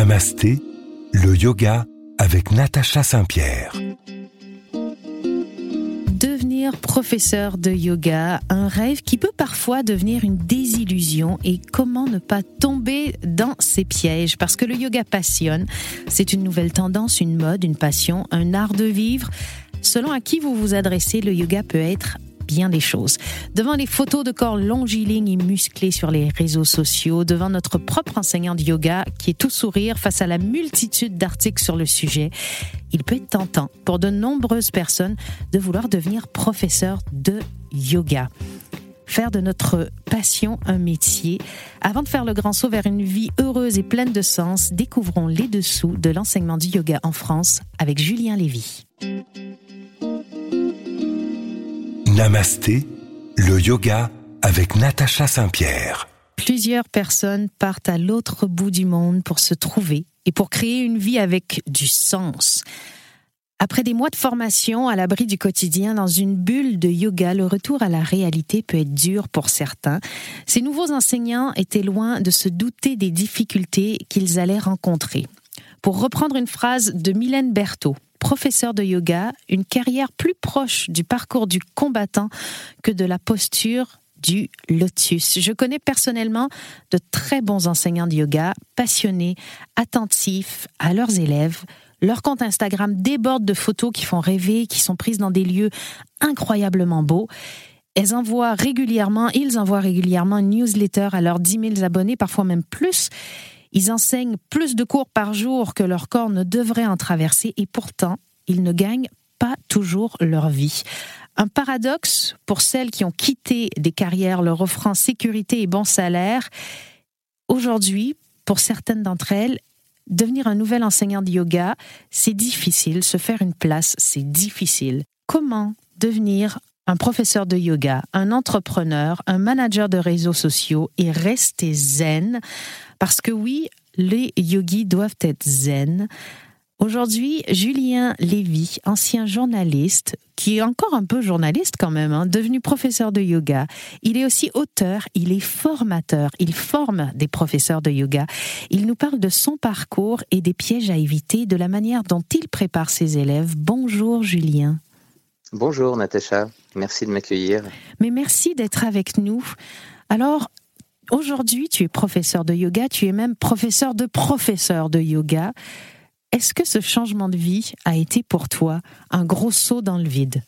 Namasté, le yoga avec Natacha Saint-Pierre. Devenir professeur de yoga, un rêve qui peut parfois devenir une désillusion et comment ne pas tomber dans ces pièges? Parce que le yoga passionne. C'est une nouvelle tendance, une mode, une passion, un art de vivre. Selon à qui vous vous adressez, le yoga peut être bien des choses. Devant les photos de corps longilignes et musclés sur les réseaux sociaux, devant notre propre enseignant de yoga qui est tout sourire face à la multitude d'articles sur le sujet, il peut être tentant pour de nombreuses personnes de vouloir devenir professeur de yoga faire de notre passion un métier. Avant de faire le grand saut vers une vie heureuse et pleine de sens, découvrons les dessous de l'enseignement du yoga en France avec Julien Lévy. Namasté, le yoga avec Natacha Saint-Pierre. Plusieurs personnes partent à l'autre bout du monde pour se trouver et pour créer une vie avec du sens. Après des mois de formation à l'abri du quotidien dans une bulle de yoga, le retour à la réalité peut être dur pour certains. Ces nouveaux enseignants étaient loin de se douter des difficultés qu'ils allaient rencontrer. Pour reprendre une phrase de Mylène Berthaud, professeur de yoga, une carrière plus proche du parcours du combattant que de la posture du lotus. Je connais personnellement de très bons enseignants de yoga, passionnés, attentifs à leurs élèves. Leur compte Instagram déborde de photos qui font rêver, qui sont prises dans des lieux incroyablement beaux. Elles envoient régulièrement, ils envoient régulièrement une newsletter à leurs 10 000 abonnés, parfois même plus. Ils enseignent plus de cours par jour que leur corps ne devrait en traverser et pourtant, ils ne gagnent pas toujours leur vie. Un paradoxe pour celles qui ont quitté des carrières leur offrant sécurité et bon salaire. Aujourd'hui, pour certaines d'entre elles, devenir un nouvel enseignant de yoga, c'est difficile. Se faire une place, c'est difficile. Comment devenir un professeur de yoga, un entrepreneur, un manager de réseaux sociaux et rester zen parce que oui, les yogis doivent être zen. Aujourd'hui, Julien Lévy, ancien journaliste, qui est encore un peu journaliste quand même, hein, devenu professeur de yoga. Il est aussi auteur, il est formateur, il forme des professeurs de yoga. Il nous parle de son parcours et des pièges à éviter, de la manière dont il prépare ses élèves. Bonjour Julien. Bonjour Natacha, merci de m'accueillir. Mais merci d'être avec nous. Alors, Aujourd'hui, tu es professeur de yoga, tu es même professeur de professeur de yoga. Est-ce que ce changement de vie a été pour toi un gros saut dans le vide?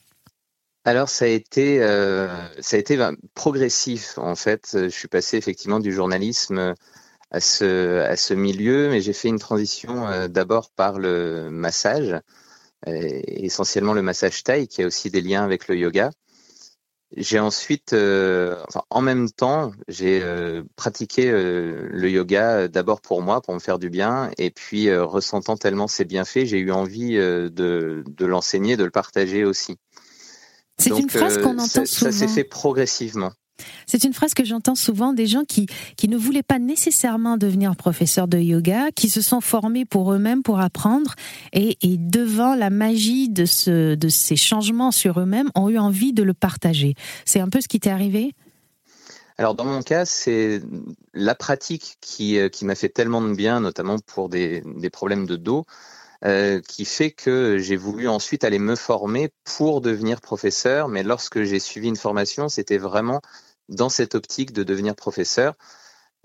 Alors ça a été euh, ça a été ben, progressif en fait. Je suis passé effectivement du journalisme à ce à ce milieu, mais j'ai fait une transition euh, d'abord par le massage, essentiellement le massage taille qui a aussi des liens avec le yoga. J'ai ensuite, euh, enfin, en même temps, j'ai euh, pratiqué euh, le yoga d'abord pour moi, pour me faire du bien, et puis ressentant tellement ses bienfaits, j'ai eu envie de, de l'enseigner, de le partager aussi. C'est une phrase qu'on entend souvent. Ça s'est fait progressivement. C'est une phrase que j'entends souvent des gens qui, qui ne voulaient pas nécessairement devenir professeurs de yoga, qui se sont formés pour eux-mêmes pour apprendre et, devant la magie de, ce, de ces changements sur eux-mêmes ont eu envie de le partager. C'est un peu ce qui t'est arrivé? Alors dans mon cas, c'est la pratique qui, euh, qui m'a fait tellement de bien, notamment pour des, des problèmes de dos, euh, qui fait que j'ai voulu ensuite aller me former pour devenir professeur. Mais lorsque j'ai suivi une formation, c'était vraiment dans cette optique de devenir professeur.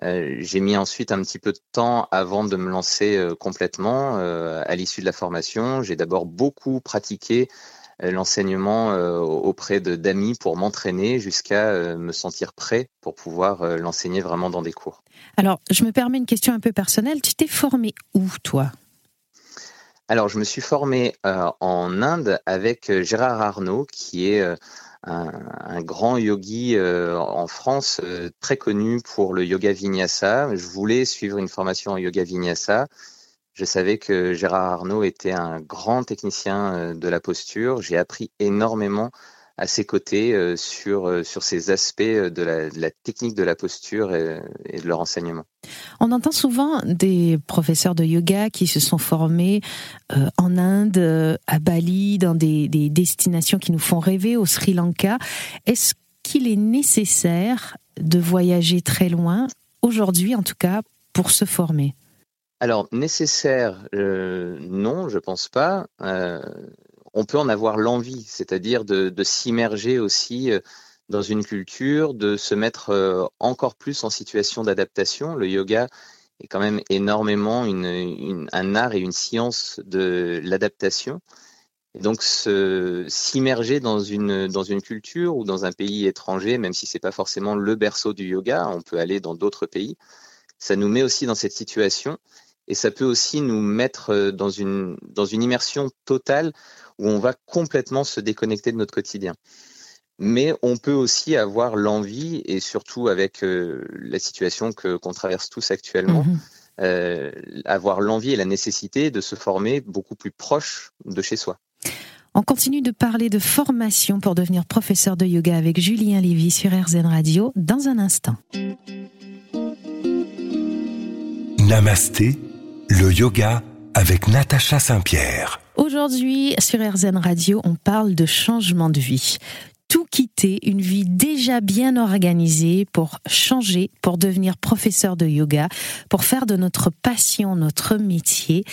Euh, j'ai mis ensuite un petit peu de temps avant de me lancer euh, complètement euh, à l'issue de la formation. J'ai d'abord beaucoup pratiqué l'enseignement auprès d'amis pour m'entraîner jusqu'à me sentir prêt pour pouvoir l'enseigner vraiment dans des cours. Alors, je me permets une question un peu personnelle. Tu t'es formé où, toi? Alors, je me suis formé en Inde avec Gérard Arnaud, qui est un, grand yogi euh, en France euh, très connu pour le yoga vinyasa. Je voulais suivre une formation en yoga vinyasa. Je savais que Gérard Arnaud était un grand technicien euh, de la posture. J'ai appris énormément à ses côtés euh, sur, euh, sur ces aspects euh, de la, de la, technique de la posture et, et, de leur enseignement. On entend souvent des professeurs de yoga qui se sont formés euh, en Inde, à Bali, dans des, des destinations qui nous font rêver, au Sri Lanka. Est-ce qu'il est nécessaire de voyager très loin, aujourd'hui en tout cas, pour se former? Alors, nécessaire, euh, non, je pense pas. Euh, on peut en avoir l'envie, c'est-à-dire de, s'immerger aussi euh, dans une culture, de se mettre encore plus en situation d'adaptation. Le yoga est quand même énormément un art et une science de l'adaptation. Et donc, s'immerger dans une, dans une culture ou dans un pays étranger, même si c'est pas forcément le berceau du yoga, on peut aller dans d'autres pays, ça nous met aussi dans cette situation et ça peut aussi nous mettre euh, dans une, dans une immersion totale où on va complètement se déconnecter de notre quotidien. Mais on peut aussi avoir l'envie, et surtout avec euh, la situation que, qu'on traverse tous actuellement, mhm. euh, avoir l'envie et la nécessité de se former beaucoup plus proche de chez soi. On continue de parler de formation pour devenir professeur de yoga avec Julien Lévy sur RZN Radio dans un instant. Namasté le yoga avec Natacha Saint-Pierre. Aujourd'hui, sur RZN Radio, on parle de changement de vie. Tout quitter, une vie déjà bien organisée pour changer, pour devenir professeur de yoga, pour faire de notre passion notre métier.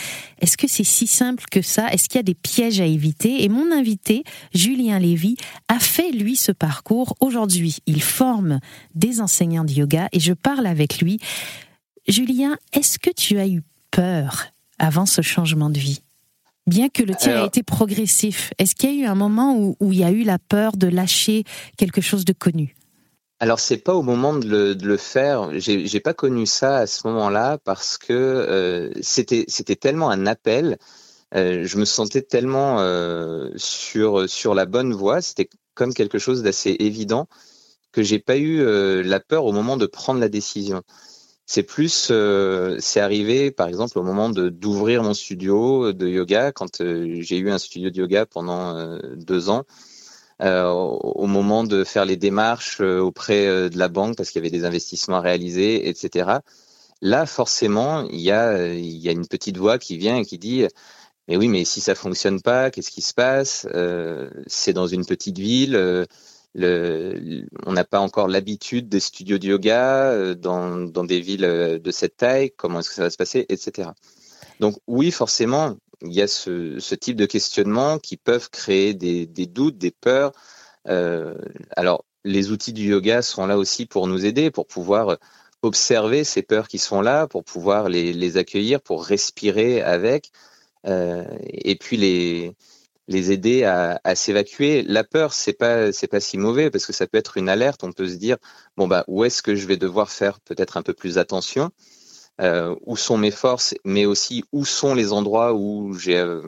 Est-ce que c'est si simple que ça? Est-ce qu'il y a des pièges à éviter? Et mon invité, Julien Lévy, a fait lui ce parcours. Aujourd'hui, il forme des enseignants de yoga et je parle avec lui. Julien, est-ce que tu as eu peur avant ce changement de vie Bien que le tien ait été progressif, est-ce qu'il y a eu un moment où, il y a eu la peur de lâcher quelque chose de connu? Alors c'est pas au moment de le, de le faire. J'ai pas connu ça à ce moment-là parce que euh, c'était c'était tellement un appel. Euh, je me sentais tellement euh, sur sur la bonne voie. C'était comme quelque chose d'assez évident que j'ai pas eu la peur au moment de prendre la décision. C'est plus, euh, c'est arrivé par exemple au moment d'ouvrir mon studio de yoga quand euh, j'ai eu un studio de yoga pendant euh, deux ans. au moment de faire les démarches auprès de la banque parce qu'il y avait des investissements à réaliser, etc. Là, forcément, il y a, y a une petite voix qui vient et qui dit mais oui, mais si ça fonctionne pas, qu'est-ce qui se passe? C'est dans une petite ville on n'a pas encore l'habitude des studios de yoga euh, dans, des villes euh, de cette taille, comment est-ce que ça va se passer, etc. Donc oui, forcément, il y a ce, type de questionnement qui peuvent créer des, doutes, des peurs. Euh, alors, les outils du yoga sont là aussi pour nous aider, pour pouvoir observer ces peurs qui sont là, pour pouvoir les, accueillir, pour respirer avec, et puis les, les aider à, s'évacuer. La peur, c'est pas c'est pas si mauvais parce que ça peut être une alerte. On peut se dire bon bah où est-ce que je vais devoir faire peut-être un peu plus attention, euh, où sont mes forces, mais aussi où sont les endroits où j'ai euh,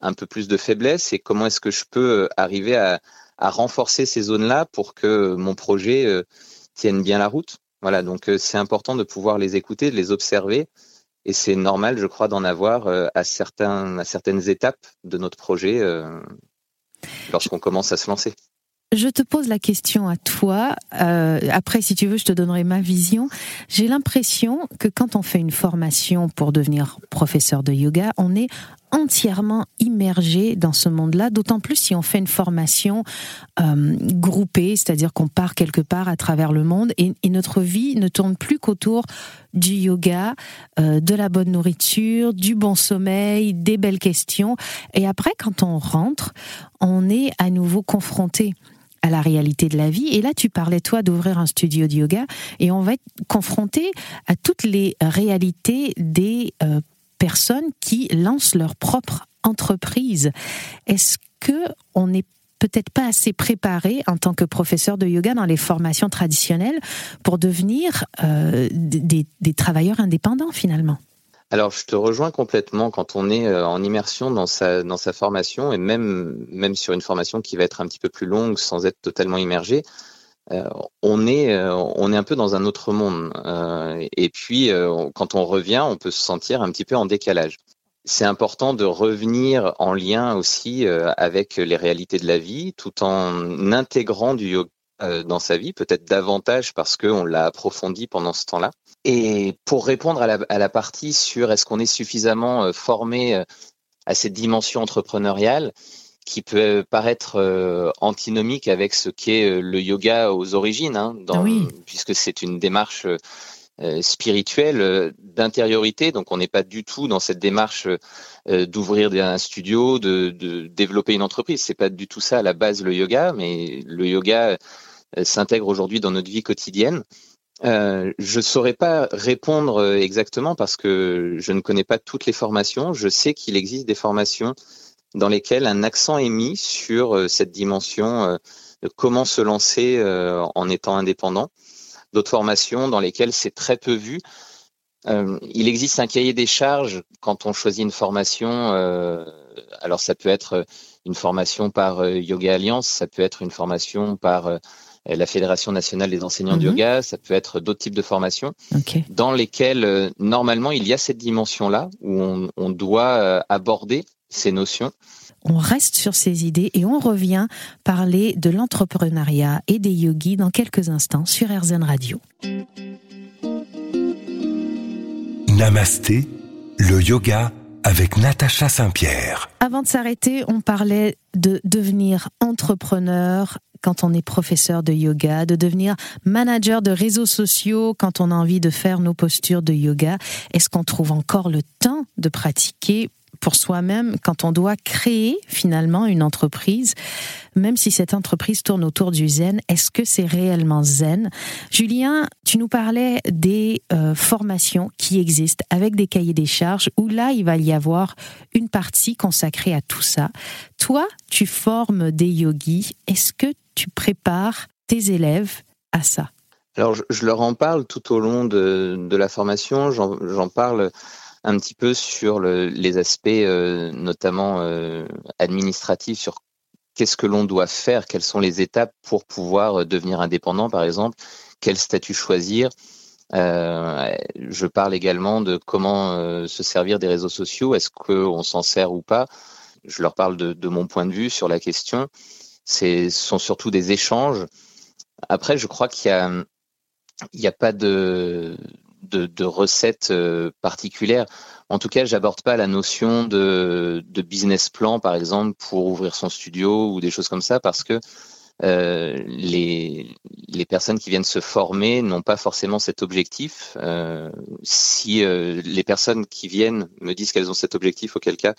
un peu plus de faiblesse? Et comment est-ce que je peux euh, arriver à, renforcer ces zones-là pour que mon projet tienne bien la route? Voilà, donc c'est important de pouvoir les écouter, de les observer et c'est normal, je crois, d'en avoir euh, à, certaines étapes de notre projet euh, lorsqu'on commence à se lancer. Je te pose la question à toi. Euh, après, si tu veux, je te donnerai ma vision. J'ai l'impression que quand on fait une formation pour devenir professeur de yoga, on est entièrement immergé dans ce monde-là, d'autant plus si on fait une formation euh, groupée, c'est-à-dire qu'on part quelque part à travers le monde et, notre vie ne tourne plus qu'autour du yoga, euh, de la bonne nourriture, du bon sommeil, des belles questions. Et après, quand on rentre, on est à nouveau confronté à la réalité de la vie. Et là, tu parlais, toi, d'ouvrir un studio de yoga, et on va être confronté à toutes les réalités des euh, personnes qui lancent leur propre entreprise. Est-ce que on n'est peut-être pas assez préparé en tant que professeur de yoga dans les formations traditionnelles pour devenir euh, des, travailleurs indépendants finalement? Alors, je te rejoins complètement quand on est euh, en immersion dans sa, dans sa formation et même, même sur une formation qui va être un petit peu plus longue sans être totalement immergé. Euh, on est euh, on est un peu dans un autre monde euh, et puis quand on revient on peut se sentir un petit peu en décalage c'est important de revenir en lien aussi avec les réalités de la vie tout en intégrant du yoga dans sa vie, peut-être davantage parce qu'on l'a approfondi pendant ce temps-là. Et pour répondre à la, à la partie sur est-ce qu'on est suffisamment formé à cette dimension entrepreneuriale, qui peut paraître euh, antinomique avec ce qu'est euh, le yoga aux origines, hein, dans, puisque c'est une démarche euh, spirituelle d'intériorité. Donc on n'est pas du tout dans cette démarche d'ouvrir un studio, de, de, développer une entreprise. C'est pas du tout ça à la base le yoga, mais le yoga s'intègre aujourd'hui dans notre vie quotidienne. Euh, je ne saurais pas répondre exactement parce que je ne connais pas toutes les formations. Je sais qu'il existe des formations dans lesquelles un accent est mis sur euh, cette dimension de comment se lancer en étant indépendant. D'autres formations dans lesquelles c'est très peu vu. il existe un cahier des charges quand on choisit une formation. alors ça peut être une formation par Yoga Alliance, ça peut être une formation par la Fédération nationale des enseignants de mhm. yoga, ça peut être d'autres types de formations, dans lesquelles euh, normalement il y a cette dimension-là où on, doit euh, aborder ces notions. On reste sur ces idées et on revient parler de l'entrepreneuriat et des yogis dans quelques instants sur RZN Radio. Namasté, le yoga avec Natacha Saint-Pierre. Avant de s'arrêter, on parlait de devenir entrepreneur quand on est professeur de yoga, de devenir manager de réseaux sociaux quand on a envie de faire nos postures de yoga. Est-ce qu'on trouve encore le temps de pratiquer pour soi-même quand on doit créer finalement une entreprise, même si cette entreprise tourne autour du zen, est-ce que c'est réellement zen? Julien, tu nous parlais des euh, formations qui existent avec des cahiers des charges où là, il va y avoir une partie consacrée à tout ça. Toi, tu formes des yogis. Est-ce que tu prépares tes élèves à ça? Alors, je, leur en parle tout au long de, de la formation. J'en parle un petit peu sur les aspects euh, notamment euh, administratifs, sur qu'est-ce que l'on doit faire, quelles sont les étapes pour pouvoir euh, devenir indépendant, par exemple, quel statut choisir. je parle également de comment se servir des réseaux sociaux, est-ce qu'on s'en sert ou pas. Je leur parle de, mon point de vue sur la question. Ce sont surtout des échanges. Après, je crois qu'il n'y a, a pas de, de, de recettes euh, particulières. En tout cas, j'aborde pas la notion de, de, business plan, par exemple, pour ouvrir son studio ou des choses comme ça, parce que euh, les, les personnes qui viennent se former n'ont pas forcément cet objectif. Euh, si euh, les personnes qui viennent me disent qu'elles ont cet objectif, auquel cas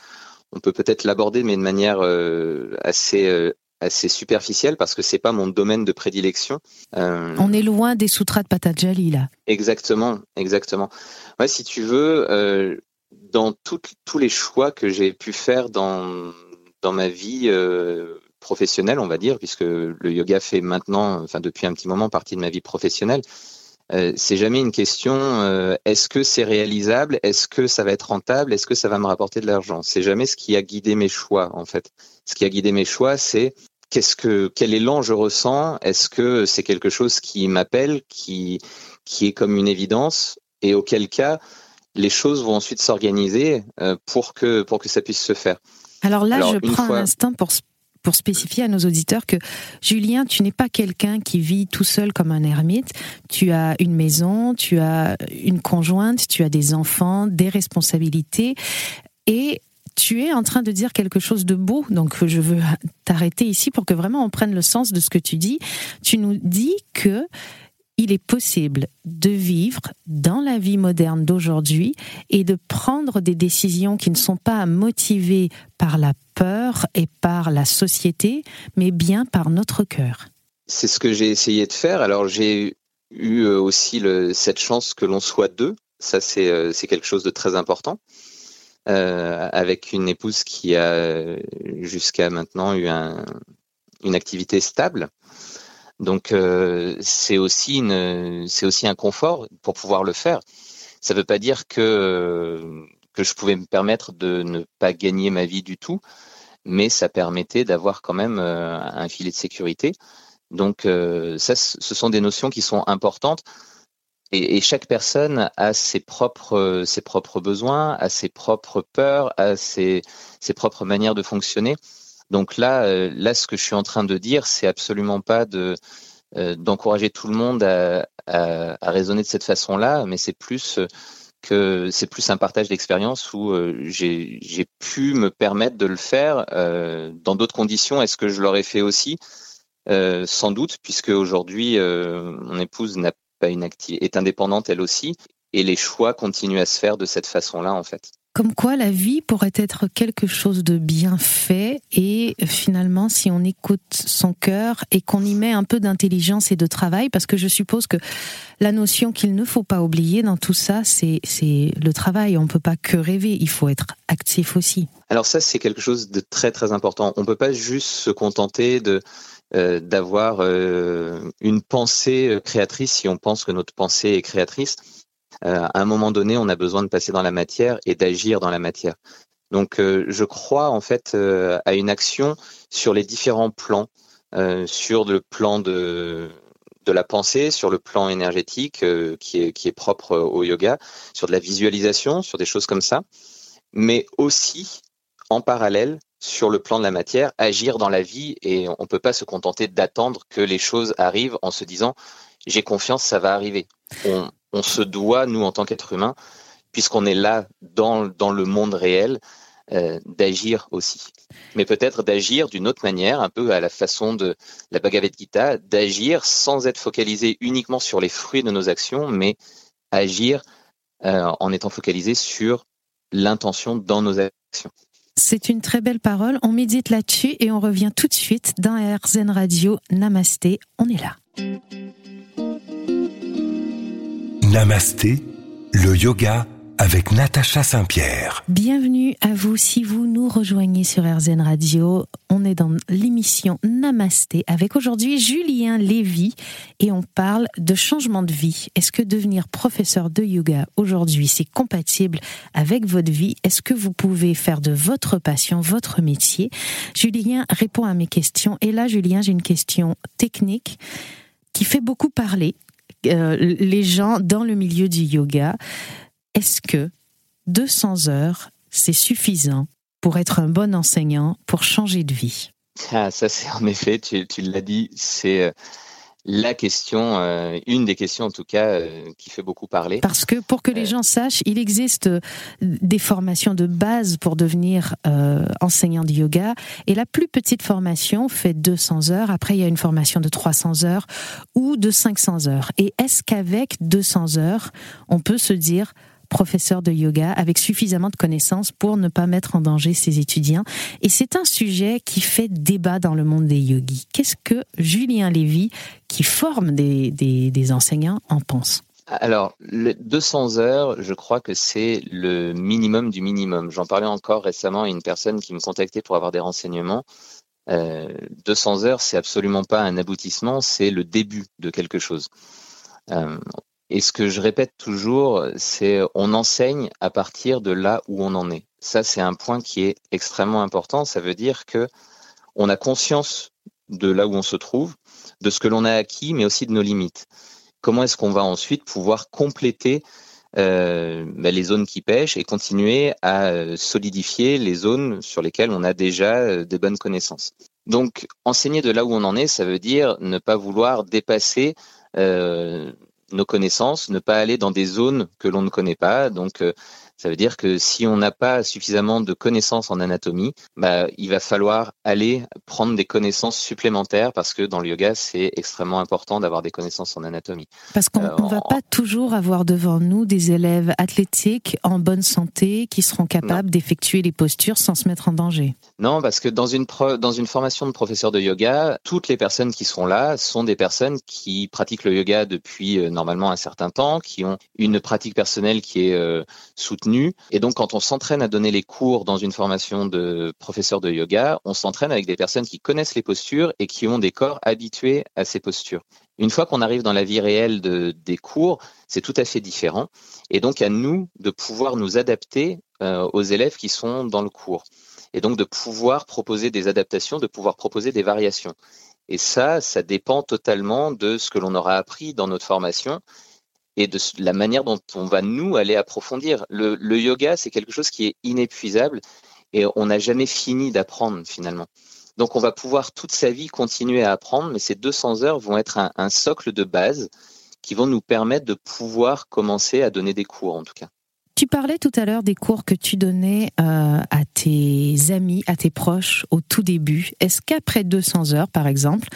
on peut peut-être l'aborder, mais de manière euh, assez assez superficielle parce que c'est pas mon domaine de prédilection. Euh... On est loin des sutras de Patanjali là. Exactement, exactement. Ouais, si tu veux, euh, dans tout, tous les choix que j'ai pu faire dans dans ma vie euh, professionnelle, on va dire, puisque le yoga fait maintenant, enfin depuis un petit moment, partie de ma vie professionnelle. Euh, c'est jamais une question euh, est-ce que c'est réalisable, est-ce que ça va être rentable, est-ce que ça va me rapporter de l'argent? C'est jamais ce qui a guidé mes choix en fait. Ce qui a guidé mes choix, c'est qu'est-ce que quel élan je ressens, est-ce que c'est quelque chose qui m'appelle, qui qui est comme une évidence? Et auquel cas les choses vont ensuite s'organiser euh, pour que pour que ça puisse se faire. Alors là, je prends un instant pour pour spécifier à nos auditeurs que Julien, tu n'es pas quelqu'un qui vit tout seul comme un ermite. Tu as une maison, tu as une conjointe, tu as des enfants, des responsabilités. Et tu es en train de dire quelque chose de beau, donc je veux t'arrêter ici pour que vraiment on prenne le sens de ce que tu dis. Tu nous dis que il est possible de vivre dans la vie moderne d'aujourd'hui et de prendre des décisions qui ne sont pas motivées par la peur et par la société, mais bien par notre cœur. C'est ce que j'ai essayé de faire. Alors j'ai eu euh, aussi cette chance que l'on soit deux. Ça, c'est euh, quelque chose de très important. Euh, avec une épouse qui a jusqu'à maintenant eu une activité stable. Donc euh, c'est aussi une, c'est aussi un confort pour pouvoir le faire. Ça ne veut pas dire que que je pouvais me permettre de ne pas gagner ma vie du tout, mais ça permettait d'avoir quand même euh, un filet de sécurité. Donc euh, ça, ce sont des notions qui sont importantes. Et, et, chaque personne a ses propres, ses propres besoins, a ses propres peurs, a ses, ses propres manières de fonctionner. Donc là, euh, là, ce que je suis en train de dire, c'est absolument pas de euh, d'encourager tout le monde à, à, raisonner de cette façon-là, mais c'est plus euh, que c'est plus un partage d'expérience où j'ai pu me permettre de le faire dans d'autres conditions. Est-ce que je l'aurais fait aussi? Sans doute, puisque aujourd'hui, mon épouse n'a pas une est indépendante elle aussi, et les choix continuent à se faire de cette façon-là en fait. Comme quoi la vie pourrait être quelque chose de bien fait et finalement si on écoute son cœur et qu'on y met un peu d'intelligence et de travail, parce que je suppose que la notion qu'il ne faut pas oublier dans tout ça, c'est le travail. On ne peut pas que rêver, il faut être actif aussi. Alors ça c'est quelque chose de très très important. On ne peut pas juste se contenter euh, d'avoir euh, une pensée créatrice si on pense que notre pensée est créatrice euh, à un moment donné, on a besoin de passer dans la matière et d'agir dans la matière. Donc, euh, je crois en fait euh, à une action sur les différents plans, sur le plan de de la pensée, sur le plan énergétique qui est qui est propre au yoga, sur de la visualisation, sur des choses comme ça, mais aussi en parallèle sur le plan de la matière, agir dans la vie et on ne peut pas se contenter d'attendre que les choses arrivent en se disant j'ai confiance, ça va arriver. On se doit, nous, en tant qu'être humain, puisqu'on est là dans, dans le monde réel, euh, d'agir aussi. Mais peut-être d'agir d'une autre manière, un peu à la façon de la Bhagavad Gita, d'agir sans être focalisé uniquement sur les fruits de nos actions, mais agir euh, en étant focalisé sur l'intention dans nos actions. C'est une très belle parole. On médite là-dessus et on revient tout de suite dans RZN Radio. Namasté, on est là. Namasté, le yoga avec Natacha Saint-Pierre. Bienvenue à vous si vous nous rejoignez sur RZN Radio. On est dans l'émission Namasté avec aujourd'hui Julien Lévy et on parle de changement de vie. Est-ce que devenir professeur de yoga aujourd'hui c'est compatible avec votre vie? Est-ce que vous pouvez faire de votre passion votre métier? Julien répond à mes questions et là Julien j'ai une question technique qui fait beaucoup parler les gens dans le milieu du yoga. Est-ce que 200 heures, c'est suffisant pour être un bon enseignant, pour changer de vie? Ah, Ça, c'est en effet, tu, tu l'as dit, c'est euh, la question, euh, une des questions en tout cas, euh, qui fait beaucoup parler. Parce que pour que les euh, gens sachent, il existe des formations de base pour devenir enseignant de yoga, et la plus petite formation fait 200 heures. Après, il y a une formation de 300 heures ou de 500 heures. Et est-ce qu'avec 200 heures, on peut se dire professeur de yoga avec suffisamment de connaissances pour ne pas mettre en danger ses étudiants. Et c'est un sujet qui fait débat dans le monde des yogis. Qu'est-ce que Julien Lévy, qui forme des, des, enseignants, en pense? Alors, les 200 heures, je crois que c'est le minimum du minimum. J'en parlais encore récemment à une personne qui me contactait pour avoir des renseignements. 200 euh, heures, c'est absolument pas un aboutissement, c'est le début de quelque chose. Euh, et ce que je répète toujours, c'est on enseigne à partir de là où on en est. Ça, c'est un point qui est extrêmement important. Ça veut dire que on a conscience de là où on se trouve, de ce que l'on a acquis, mais aussi de nos limites. Comment est-ce qu'on va ensuite pouvoir compléter euh, ben, les zones qui pêchent et continuer à euh, solidifier les zones sur lesquelles on a déjà euh, des bonnes connaissances? Donc, enseigner de là où on en est, ça veut dire ne pas vouloir dépasser euh, nos connaissances, ne pas aller dans des zones que l'on ne connaît pas. Donc, euh, ça veut dire que si on n'a pas suffisamment de connaissances en anatomie, bah, il va falloir aller prendre des connaissances supplémentaires parce que dans le yoga, c'est extrêmement important d'avoir des connaissances en anatomie. Parce qu'on ne euh, va pas toujours avoir devant nous des élèves athlétiques en bonne santé qui seront capables d'effectuer les postures sans se mettre en danger. Non, parce que dans une, dans une formation de professeur de yoga, toutes les personnes qui seront là sont des personnes qui pratiquent le yoga depuis euh, normalement un certain temps, qui ont une pratique personnelle qui est euh, soutenue et donc, quand on s'entraîne à donner les cours dans une formation de professeur de yoga, on s'entraîne avec des personnes qui connaissent les postures et qui ont des corps habitués à ces postures. Une fois qu'on arrive dans la vie réelle de, des cours, c'est tout à fait différent. Et donc, à nous de pouvoir nous adapter euh, aux élèves qui sont dans le cours. Et donc, de pouvoir proposer des adaptations, de pouvoir proposer des variations. Et ça, ça dépend totalement de ce que l'on aura appris dans notre formation et de la manière dont on va nous aller approfondir. Le, yoga, c'est quelque chose qui est inépuisable et on n'a jamais fini d'apprendre finalement. Donc on va pouvoir toute sa vie continuer à apprendre, mais ces 200 heures vont être un, socle de base qui vont nous permettre de pouvoir commencer à donner des cours en tout cas. Tu parlais tout à l'heure des cours que tu donnais euh, à tes amis, à tes proches au tout début. Est-ce qu'après 200 heures, par exemple,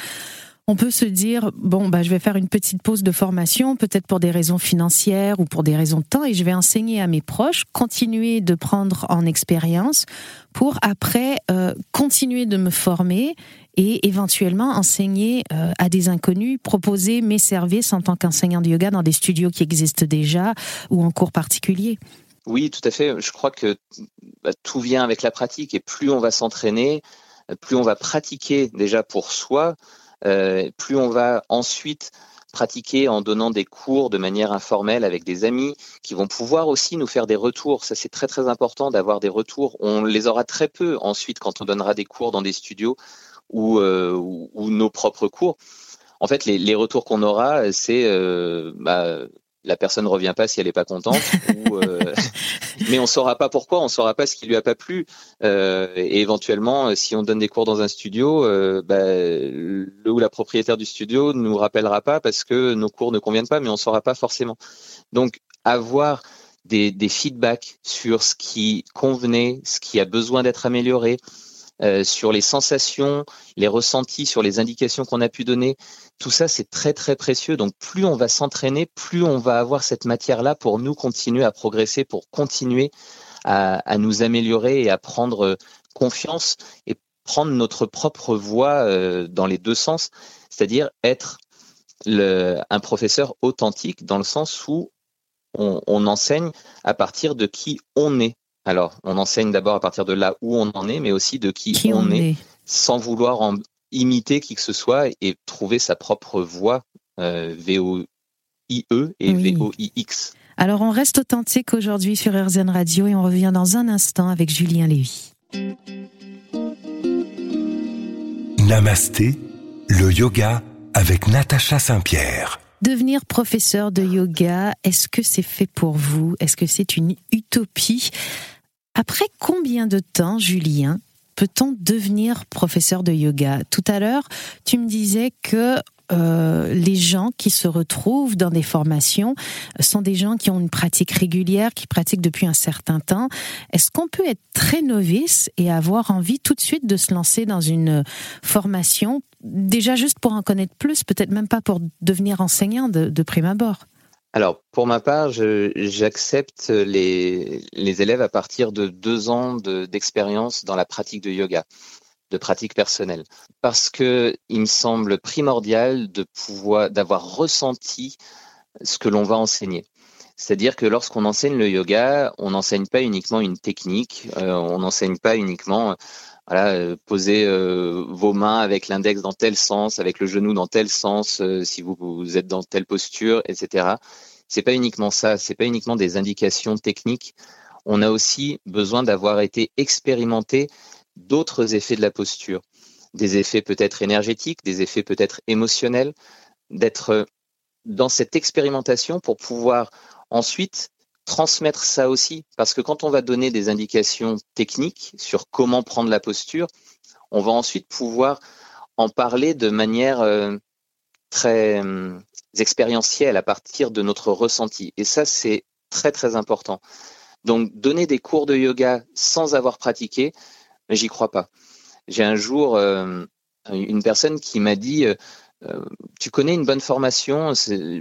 On peut se dire, bon, bah, je vais faire une petite pause de formation, peut-être pour des raisons financières ou pour des raisons de temps, et je vais enseigner à mes proches, continuer de prendre en expérience pour après euh, continuer de me former et éventuellement enseigner euh, à des inconnus, proposer mes services en tant qu'enseignant de yoga dans des studios qui existent déjà ou en cours particuliers. Oui, tout à fait. Je crois que bah, tout vient avec la pratique et plus on va s'entraîner, plus on va pratiquer déjà pour soi, plus on va ensuite pratiquer en donnant des cours de manière informelle avec des amis qui vont pouvoir aussi nous faire des retours. Ça, c'est très très important d'avoir des retours. On les aura très peu ensuite quand on donnera des cours dans des studios ou, euh, nos propres cours. En fait, les, retours qu'on aura, c'est euh, bah, la personne ne revient pas si elle n'est pas contente, ou, euh, mais on ne saura pas pourquoi, on ne saura pas ce qui lui a pas plu. Euh, et éventuellement, si on donne des cours dans un studio, euh, bah, le ou la propriétaire du studio ne nous rappellera pas parce que nos cours ne conviennent pas, mais on ne saura pas forcément. Donc, avoir des, des feedbacks sur ce qui convenait, ce qui a besoin d'être amélioré, euh, sur les sensations, les ressentis, sur les indications qu'on a pu donner. Tout ça, c'est très très précieux. Donc plus on va s'entraîner, plus on va avoir cette matière-là pour nous continuer à progresser, pour continuer à, nous améliorer et à prendre confiance et prendre notre propre voix euh, dans les deux sens, c'est-à-dire être un professeur authentique dans le sens où on, enseigne à partir de qui on est. Alors, on enseigne d'abord à partir de là où on en est, mais aussi de qui, on, est, sans vouloir en imiter qui que ce soit et trouver sa propre voix euh, V-O-I-E et V-O-I-X. Alors, on reste authentique aujourd'hui sur RZN Radio et on revient dans un instant avec Julien Lévy. Namasté, le yoga avec Natacha Saint-Pierre. Devenir professeur de yoga, est-ce que c'est fait pour vous? Est-ce que c'est une utopie? Après combien de temps, Julien, peut-on devenir professeur de yoga? Tout à l'heure, tu me disais que euh, les gens qui se retrouvent dans des formations sont des gens qui ont une pratique régulière, qui pratiquent depuis un certain temps. Est-ce qu'on peut être très novice et avoir envie tout de suite de se lancer dans une formation, déjà juste pour en connaître plus, peut-être même pas pour devenir enseignant de, prime abord? Alors, pour ma part, j'accepte les, élèves à partir de deux ans d'expérience dans la pratique de yoga de pratique personnelle. Parce que il me semble primordial de pouvoir, d'avoir ressenti ce que l'on va enseigner. C'est-à-dire que lorsqu'on enseigne le yoga, on n'enseigne pas uniquement une technique, euh, on n'enseigne pas uniquement euh, poser euh, vos mains avec l'index dans tel sens, avec le genou dans tel sens, si vous, vous, êtes dans telle posture, etc. C'est pas uniquement ça, c'est pas uniquement des indications techniques. On a aussi besoin d'avoir été expérimenté d'autres effets de la posture, des effets peut-être énergétiques, des effets peut-être émotionnels, d'être dans cette expérimentation pour pouvoir ensuite transmettre ça aussi. Parce que quand on va donner des indications techniques sur comment prendre la posture, on va ensuite pouvoir en parler de manière euh, très euh, expérientielle à partir de notre ressenti. Et ça, c'est très, très important. Donc, donner des cours de yoga sans avoir pratiqué, mais j'y crois pas. J'ai un jour euh, une personne qui m'a dit euh, euh, tu connais une bonne formation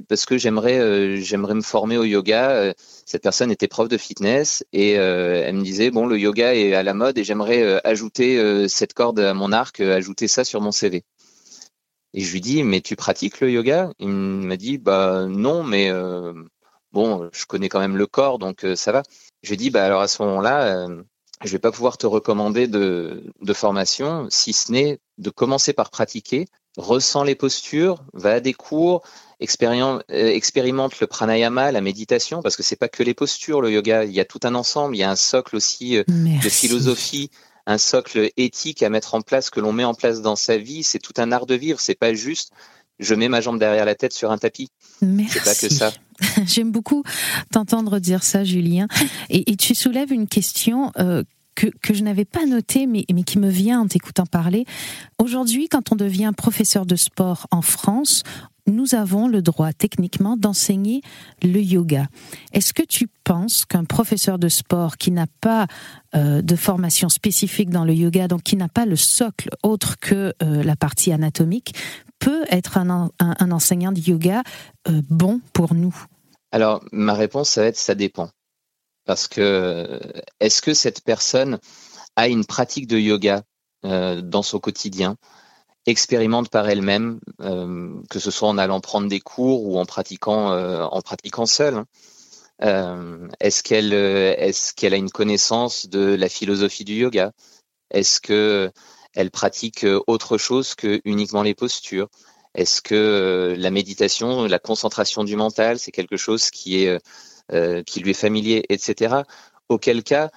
parce que j'aimerais me former au yoga. Cette personne était prof de fitness et elle me disait bon le yoga est à la mode et j'aimerais ajouter cette corde à mon arc, ajouter ça sur mon CV. Et je lui dis mais tu pratiques le yoga? Il m'a dit bah non mais bon je connais quand même le corps donc ça va. Je lui dis bah alors à ce moment-là je vais pas pouvoir te recommander de, de formation, si ce n'est de commencer par pratiquer, ressens les postures, va à des cours, euh, expérimente le pranayama, la méditation, parce que c'est pas que les postures, le yoga, il y a tout un ensemble, il y a un socle aussi euh, de philosophie, un socle éthique à mettre en place que l'on met en place dans sa vie, c'est tout un art de vivre, c'est pas juste je mets ma jambe derrière la tête sur un tapis. Merci. C'est pas que ça. J'aime beaucoup t'entendre dire ça, Julien. Et, tu soulèves une question euh, que, que, je n'avais pas notée, mais, mais qui me vient en t'écoutant parler. Aujourd'hui, quand on devient professeur de sport en France, nous avons le droit techniquement d'enseigner le yoga. Est-ce que tu penses qu'un professeur de sport qui n'a pas euh, de formation spécifique dans le yoga, donc qui n'a pas le socle autre que euh, la partie anatomique, peut être un, enseignant de yoga euh, bon pour nous? Alors, ma réponse, ça va être ça dépend. Parce que est-ce que cette personne a une pratique de yoga dans son quotidien? Expérimente par elle-même, euh, que ce soit en allant prendre des cours ou en pratiquant, euh, en pratiquant seule. Hein. Euh, est-ce qu'elle, est-ce a une connaissance de la philosophie du yoga? Est-ce que elle pratique autre chose que uniquement les postures? Est-ce que la méditation, la concentration du mental, c'est quelque chose qui est qui lui est familier, etc. Auquel cas,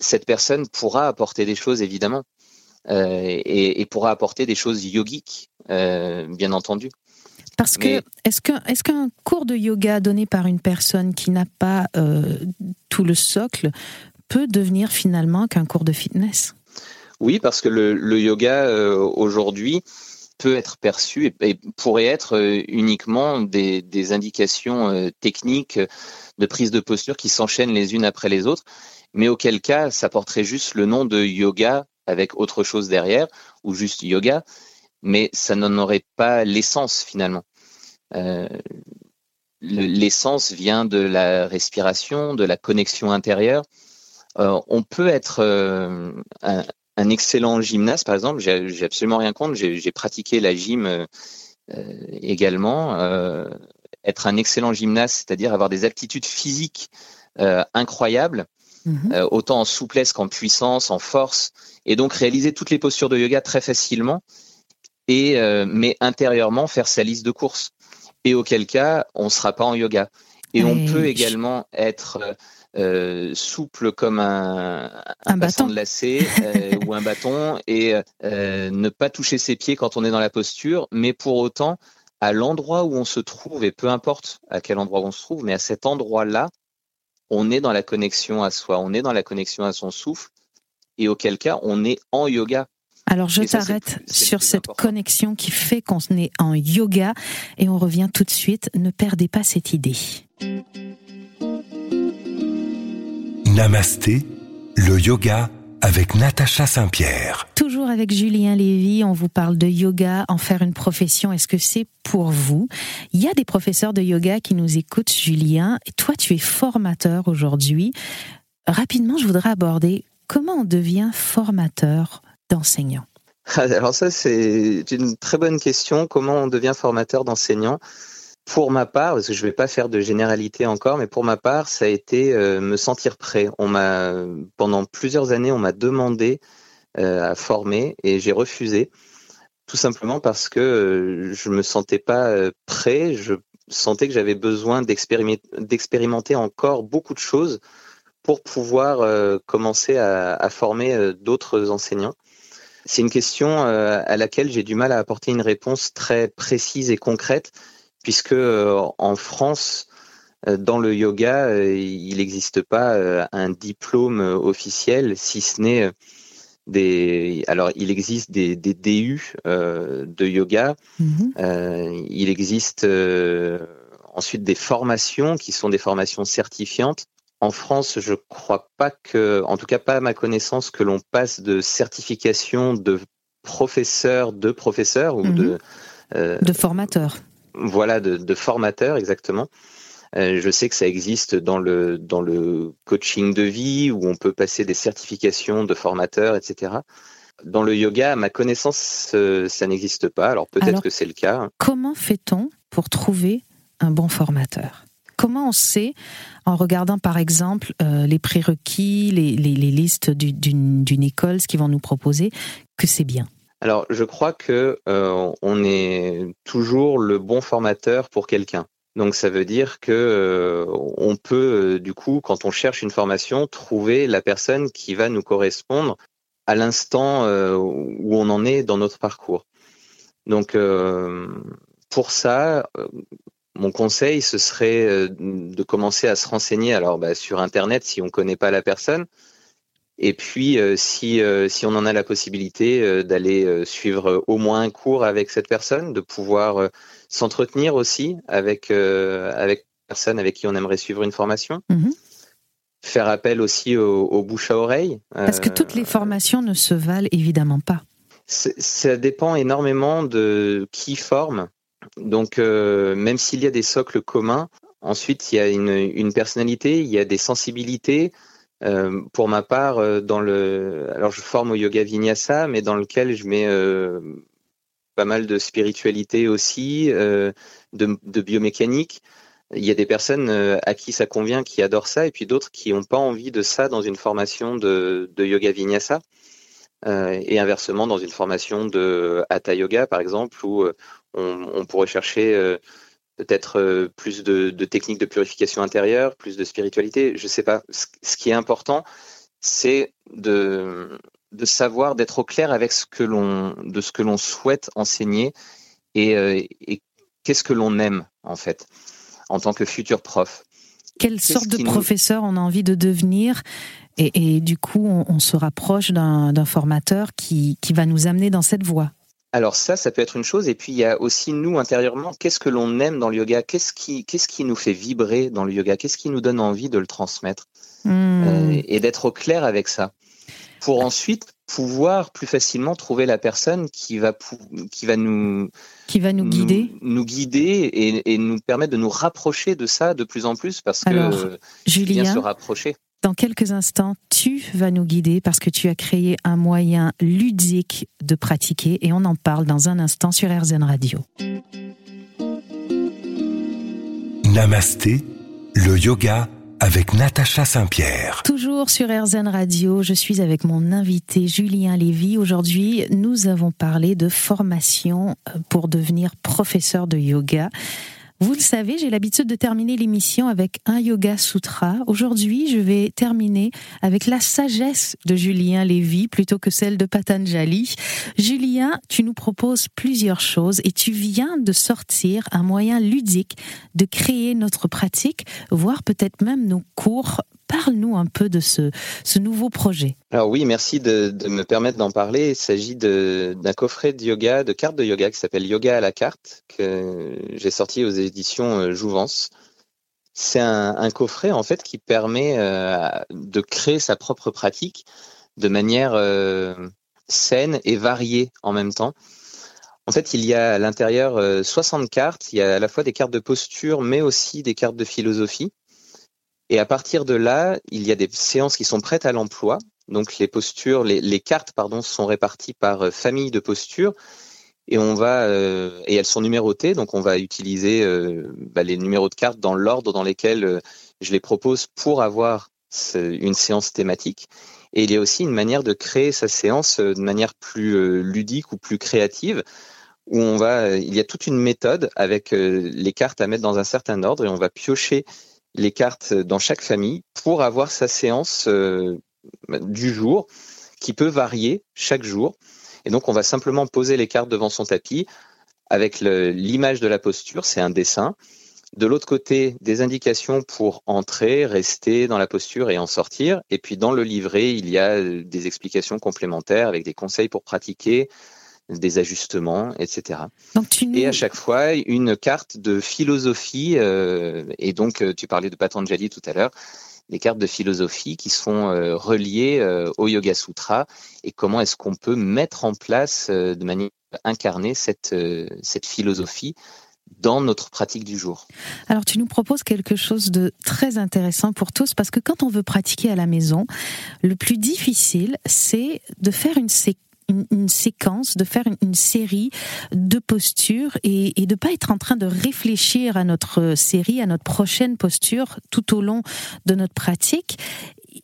cette personne pourra apporter des choses évidemment. Euh, et, pourra apporter des choses yogiques, euh, bien entendu. Parce que est-ce qu'un est cours de yoga donné par une personne qui n'a pas euh, tout le socle peut devenir finalement qu'un cours de fitness? Oui, parce que le, yoga aujourd'hui peut être perçu et, pourrait être uniquement des, des indications techniques de prise de posture qui s'enchaînent les unes après les autres, mais auquel cas ça porterait juste le nom de yoga avec autre chose derrière, ou juste yoga, mais ça n'en aurait pas l'essence finalement. Euh, l'essence vient de la respiration, de la connexion intérieure. Euh, on peut être euh, un, excellent gymnaste, par exemple. J'ai absolument rien contre. J'ai pratiqué la gym également. être un excellent gymnaste, c'est-à-dire avoir des aptitudes physiques incroyables, Mhm. Euh, autant en souplesse qu'en puissance, en force, et donc réaliser toutes les postures de yoga très facilement, et euh, mais intérieurement faire sa liste de courses. Et auquel cas, on ne sera pas en yoga. Et, on peut également être euh, souple comme un, un, bâton de lacet ou un bâton et ne pas toucher ses pieds quand on est dans la posture, mais pour autant, à l'endroit où on se trouve, et peu importe à quel endroit on se trouve, mais à cet endroit-là, on est dans la connexion à soi, on est dans la connexion à son souffle, et auquel cas on est en yoga. Alors je t'arrête sur cette connexion qui fait qu'on est en yoga et on revient tout de suite. Ne perdez pas cette idée. Namasté, le yoga avec Natacha Saint-Pierre. Toujours avec Julien Lévy, on vous parle de yoga, en faire une profession. Est-ce que c'est pour vous? Il y a des professeurs de yoga qui nous écoutent, Julien. Et toi, tu es formateur aujourd'hui. Rapidement, je voudrais aborder comment on devient formateur d'enseignants. Alors ça, c'est une très bonne question. Comment on devient formateur d'enseignants? Pour ma part, parce que je ne vais pas faire de généralité encore, mais pour ma part, ça a été euh, me sentir prêt. On m'a pendant plusieurs années, on m'a demandé euh, à former et j'ai refusé, tout simplement parce que euh, je me sentais pas prêt. Je sentais que j'avais besoin d'expérimenter encore beaucoup de choses pour pouvoir commencer à, à former d'autres enseignants. C'est une question à laquelle j'ai du mal à apporter une réponse très précise et concrète puisque euh, en France, euh, dans le yoga, euh, il n'existe pas un diplôme officiel, si ce n'est des. Alors, il existe des, des DU de yoga. Mhm. il existe ensuite des formations qui sont des formations certifiantes. En France, je crois pas que, en tout cas pas à ma connaissance, que l'on passe de certification de professeur de professeur ou de mhm. de formateur voilà, de, formateurs exactement. Euh, je sais que ça existe dans le, dans le coaching de vie où on peut passer des certifications de formateurs, etc. Dans le yoga, à ma connaissance, euh, ça n'existe pas. Alors peut-être que c'est le cas. Comment fait-on pour trouver un bon formateur? Comment on sait, en regardant par exemple euh, les prérequis, les, les listes d'une école, ce qu'ils vont nous proposer, que c'est bien? Alors, je crois que euh, on est toujours le bon formateur pour quelqu'un. Donc, ça veut dire que euh, on peut, euh, du coup, quand on cherche une formation, trouver la personne qui va nous correspondre à l'instant où on en est dans notre parcours. Donc, pour ça, mon conseil, ce serait de commencer à se renseigner alors bah, sur Internet si on ne connaît pas la personne, Et puis, si, si on en a la possibilité d'aller suivre au moins un cours avec cette personne, de pouvoir s'entretenir aussi avec, avec personne avec qui on aimerait suivre une formation. Mhm. Faire appel aussi aux, bouches à oreille. Parce que toutes les formations ne se valent évidemment pas. Ça dépend énormément de qui forme. Donc, même s'il y a des socles communs, ensuite il y a une, une personnalité, il y a des sensibilités, euh, pour ma part, euh, dans le, alors je forme au yoga vinyasa, mais dans lequel je mets euh, pas mal de spiritualité aussi, de, biomécanique. Il y a des personnes à qui ça convient, qui adorent ça, et puis d'autres qui n'ont pas envie de ça dans une formation de, de yoga vinyasa. et inversement, dans une formation de hatha yoga, par exemple, où on pourrait chercher peut-être euh, plus de, techniques de purification intérieure, plus de spiritualité, je ne sais pas. Ce qui est important, c'est de, de savoir, d'être au clair avec ce que l'on, de ce que l'on souhaite enseigner et, euh, qu'est-ce que l'on aime en fait en tant que futur prof. Quelle sorte de professeur on a envie de devenir et, du coup, on, se rapproche d'un formateur qui, qui va nous amener dans cette voie? Alors ça, ça peut être une chose. Et puis il y a aussi nous intérieurement, qu'est-ce que l'on aime dans le yoga? Qu'est-ce qui, qu'est-ce qui nous fait vibrer dans le yoga? Qu'est-ce qui nous donne envie de le transmettre? Hmm. euh, Et d'être au clair avec ça, pour ensuite pouvoir plus facilement trouver la personne qui va qui va nous qui va nous guider, nous, guider et, nous permettre de nous rapprocher de ça de plus en plus parce que Julien, bien se rapprocher. Dans quelques instants, tu vas nous guider parce que tu as créé un moyen ludique de pratiquer et on en parle dans un instant sur RZN Radio. Namasté, le yoga avec Natacha Saint-Pierre. Toujours sur RZN Radio, je suis avec mon invité Julien Lévy. Aujourd'hui, nous avons parlé de formation pour devenir professeur de yoga. Vous le savez, j'ai l'habitude de terminer l'émission avec un yoga sutra. Aujourd'hui, je vais terminer avec la sagesse de Julien Lévy plutôt que celle de Patanjali. Julien, tu nous proposes plusieurs choses et tu viens de sortir un moyen ludique de créer notre pratique, voire peut-être même nos cours Parle-nous un peu de ce, nouveau projet. Alors oui, merci de, me permettre d'en parler. Il s'agit d'un coffret de yoga, de cartes de yoga qui s'appelle Yoga à la carte, que j'ai sorti aux éditions euh, Jouvence. C'est un, coffret en fait qui permet euh, de créer sa propre pratique de manière euh, saine et variée en même temps. En fait, il y a à l'intérieur 60 cartes. Il y a à la fois des cartes de posture, mais aussi des cartes de philosophie. Et à partir de là, il y a des séances qui sont prêtes à l'emploi. Donc les postures, les, cartes, pardon, sont réparties par euh, famille de postures et on va euh, et elles sont numérotées. Donc on va utiliser euh, bah, les numéros de cartes dans l'ordre dans lesquels je les propose pour avoir une séance thématique. Et il y a aussi une manière de créer sa séance de manière plus ludique ou plus créative où on va, il y a toute une méthode avec les cartes à mettre dans un certain ordre et on va piocher les cartes dans chaque famille pour avoir sa séance euh, du jour qui peut varier chaque jour. Et donc, on va simplement poser les cartes devant son tapis avec l'image de la posture, c'est un dessin. De l'autre côté, des indications pour entrer, rester dans la posture et en sortir. Et puis dans le livret, il y a euh, des explications complémentaires avec des conseils pour pratiquer, des ajustements, etc. Et à chaque fois, une carte de philosophie, euh, et donc euh, tu parlais de Patanjali tout à l'heure, des cartes de philosophie qui sont euh, reliées au Yoga Sutra, et comment est-ce qu'on peut mettre en place de manière incarnée cette, cette philosophie dans notre pratique du jour. Alors tu nous proposes quelque chose de très intéressant pour tous parce que quand on veut pratiquer à la maison, le plus difficile c'est de faire une séquence une, séquence, de faire une, série de postures et, de de pas être en train de réfléchir à notre série, à notre prochaine posture tout au long de notre pratique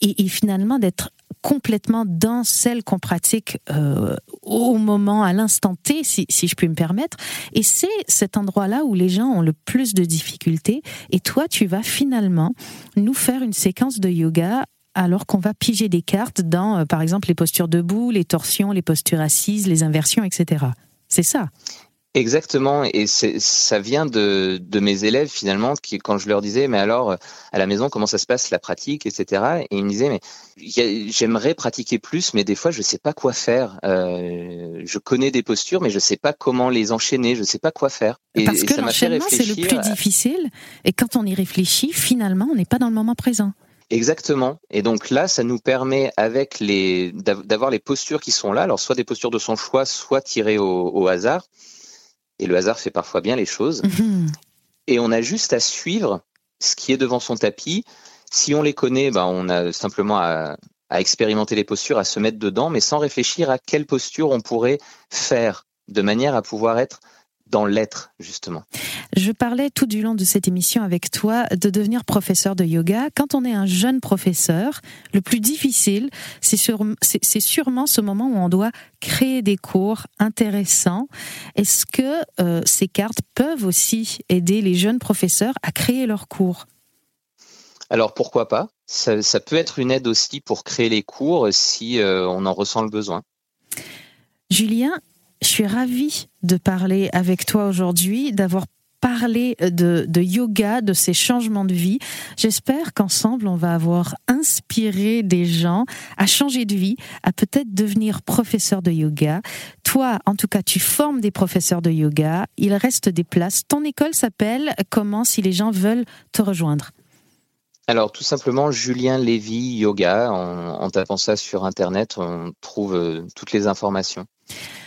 et, finalement d'être complètement dans celle qu'on pratique euh, au moment, à l'instant T, si, si, je puis me permettre. Et c'est cet endroit-là où les gens ont le plus de difficultés. Et toi, tu vas finalement nous faire une séquence de yoga alors qu'on va piger des cartes dans, euh, par exemple, les postures debout, les torsions, les postures assises, les inversions, etc. C'est ça. Exactement, et ça vient de, de, mes élèves finalement, qui quand je leur disais, mais alors à la maison comment ça se passe la pratique, etc. Et ils me disaient, mais j'aimerais pratiquer plus, mais des fois je sais pas quoi faire. Euh, je connais des postures, mais je sais pas comment les enchaîner, je sais pas quoi faire. Et, Parce que l'enchaînement c'est le plus difficile, et quand on y réfléchit, finalement on n'est pas dans le moment présent. Exactement. Et donc là, ça nous permet avec les d'avoir les postures qui sont là, alors soit des postures de son choix, soit tirées au, au hasard et le hasard fait parfois bien les choses. Mhm. Et on a juste à suivre ce qui est devant son tapis. Si on les connaît, ben on a simplement à, à expérimenter les postures, à se mettre dedans, mais sans réfléchir à quelle posture on pourrait faire, de manière à pouvoir être dans l'être, justement. Je parlais tout du long de cette émission avec toi de devenir professeur de yoga. Quand on est un jeune professeur, le plus difficile, c'est sûrement ce moment où on doit créer des cours intéressants. Est-ce que euh, ces cartes peuvent aussi aider les jeunes professeurs à créer leurs cours? Alors pourquoi pas? Ça, peut être une aide aussi pour créer les cours si euh, on en ressent le besoin. Julien, je suis ravie de parler avec toi aujourd'hui, d'avoir parlé de, de, yoga, de ces changements de vie. J'espère qu'ensemble, on va avoir inspiré des gens à changer de vie, à peut-être devenir professeur de yoga. Toi, en tout cas, tu formes des professeurs de yoga. Il reste des places. Ton école s'appelle comment si les gens veulent te rejoindre? Alors tout simplement Julien Lévy Yoga, en, tapant ça sur Internet, on trouve euh, toutes les informations.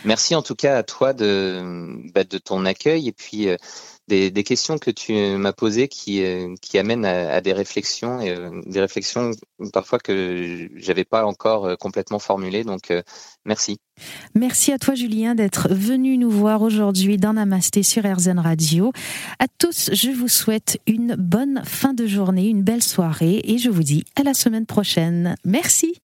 Merci en tout cas à toi de, bah, de ton accueil et puis euh, des, questions que tu m'as posées qui, euh, amènent à, des réflexions et euh, des réflexions parfois que j'avais pas encore complètement formulées. Donc merci. Merci à toi Julien d'être venu nous voir aujourd'hui dans Namasté sur RZN Radio. À tous, je vous souhaite une bonne fin de journée, une belle soirée et je vous dis à la semaine prochaine. Merci.